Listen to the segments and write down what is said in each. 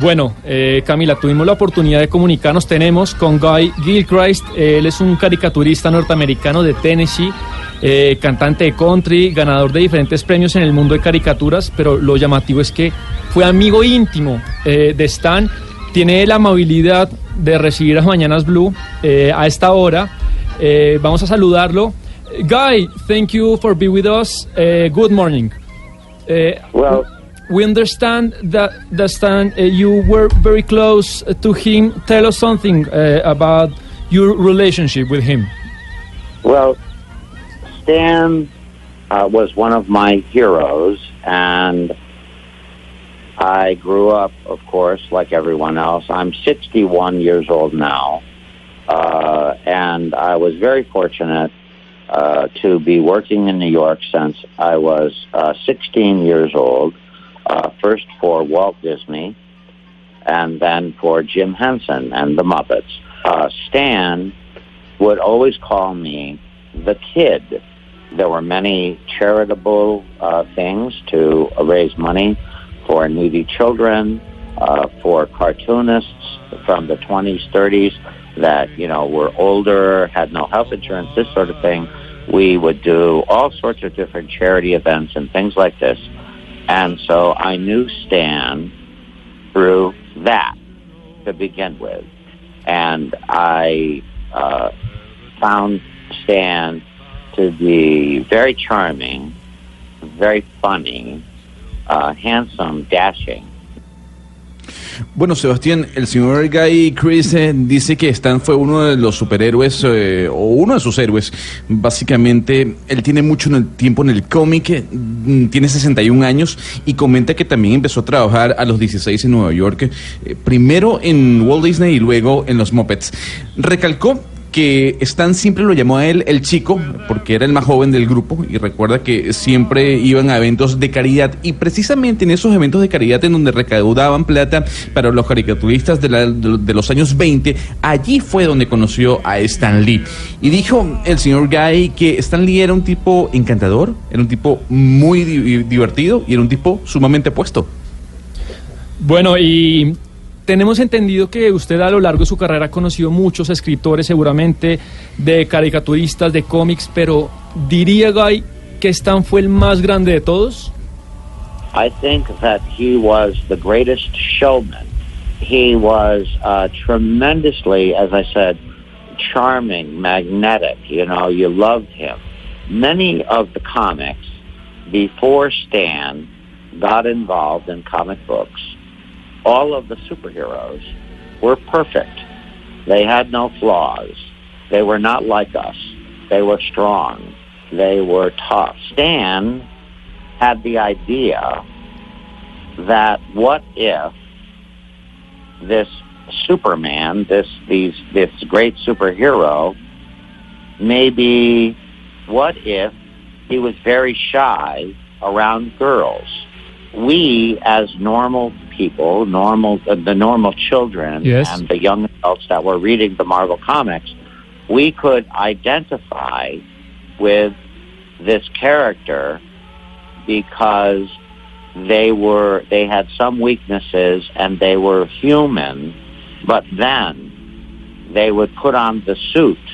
Bueno, eh, Camila, tuvimos la oportunidad de comunicarnos, tenemos con Guy Gilchrist, él es un caricaturista norteamericano de Tennessee, eh, cantante de country, ganador de diferentes premios en el mundo de caricaturas, pero lo llamativo es que fue amigo íntimo eh, de Stan, tiene la amabilidad de recibir a Mañanas Blue a esta hora, vamos a saludarlo. Guy, thank you for being with us, good morning. Well, we understand that, that Stan, uh, you were very close to him. Tell us something uh, about your relationship with him. well, Stan uh, was one of my heroes, and I grew up, of course, like everyone else. I'm 61 years old now, uh, and I was very fortunate uh, to be working in New York since I was uh, 16 years old. First for Walt Disney, and then for Jim Henson and the Muppets. Uh, Stan would always call me the kid. There were many charitable uh, things to raise money for needy children, uh, for cartoonists from the 20s, 30s that, you know, were older, had no health insurance, this sort of thing. We would do all sorts of different charity events and things like this. And so I knew Stan through that to begin with. And I uh, found Stan to be very charming, very funny, uh, handsome, dashing. Bueno, Sebastián, el señor Guy Chris eh, dice que Stan fue uno de los superhéroes eh, o uno de sus héroes. Básicamente, él tiene mucho en el tiempo en el cómic, eh, mm, tiene 61 años y comenta que también empezó a trabajar a los 16 en Nueva York, primero en Walt Disney y luego en los Muppets. Recalcó que Stan siempre lo llamó a él el chico, porque era el más joven del grupo, y recuerda que siempre iban a eventos de caridad, y precisamente en esos eventos de caridad en donde recaudaban plata para los caricaturistas de, la- de los años 20, allí fue donde conoció a Stan Lee. Y dijo el señor Guy que Stan Lee era un tipo encantador, era un tipo muy di- divertido y era un tipo sumamente puesto. Bueno, y tenemos entendido que usted a lo largo de su carrera ha conocido muchos escritores, seguramente, de caricaturistas, de cómics, pero diría Guy que Stan fue el más grande de todos. I think that he was the greatest showman. He was uh, tremendously, as I said, charming, magnetic. You know, you loved him. Many of the comics before Stan got involved in comic books, all of the superheroes were perfect. They had no flaws. They were not like us. They were strong. They were tough. Stan had the idea that what if this Superman, this these this great superhero, maybe what if he was very shy around girls? We, as normal people, normal uh, the normal children Yes. and the young adults that were reading the Marvel comics, we could identify with this character because they were they had some weaknesses and they were human but then they would put on the suit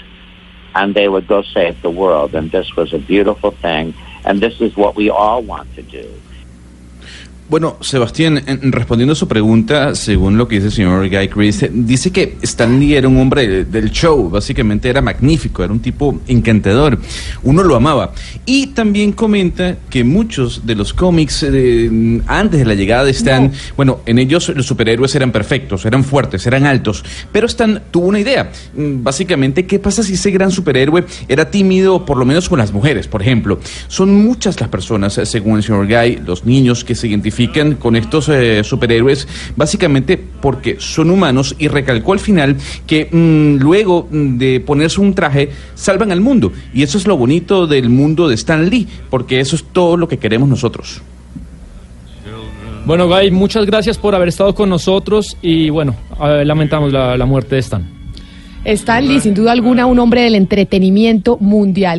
and they would go save the world. And this was a beautiful thing. And this is what we all want to do Bueno, Sebastián, en- respondiendo a su pregunta, según lo que dice el señor Guy Chris, eh, dice que Stan Lee era un hombre de- del show, básicamente era magnífico, era un tipo encantador, uno lo amaba. Y también comenta que muchos de los cómics eh, antes de la llegada de Stan, bueno, en ellos los superhéroes eran perfectos, eran fuertes, eran altos, pero Stan tuvo una idea, Mm, básicamente, ¿qué pasa si ese gran superhéroe era tímido, por lo menos con las mujeres, por ejemplo? Son muchas las personas, eh, según el señor Guy, los niños que se identifican identifican con estos eh, superhéroes básicamente porque son humanos y recalcó al final que mm, luego mm, de ponerse un traje salvan al mundo. Y eso es lo bonito del mundo de Stan Lee, porque eso es todo lo que queremos nosotros. Bueno, Guy, muchas gracias por haber estado con nosotros y bueno, eh, lamentamos la, la muerte de Stan. Stan Lee, sin duda alguna, un hombre del entretenimiento mundial.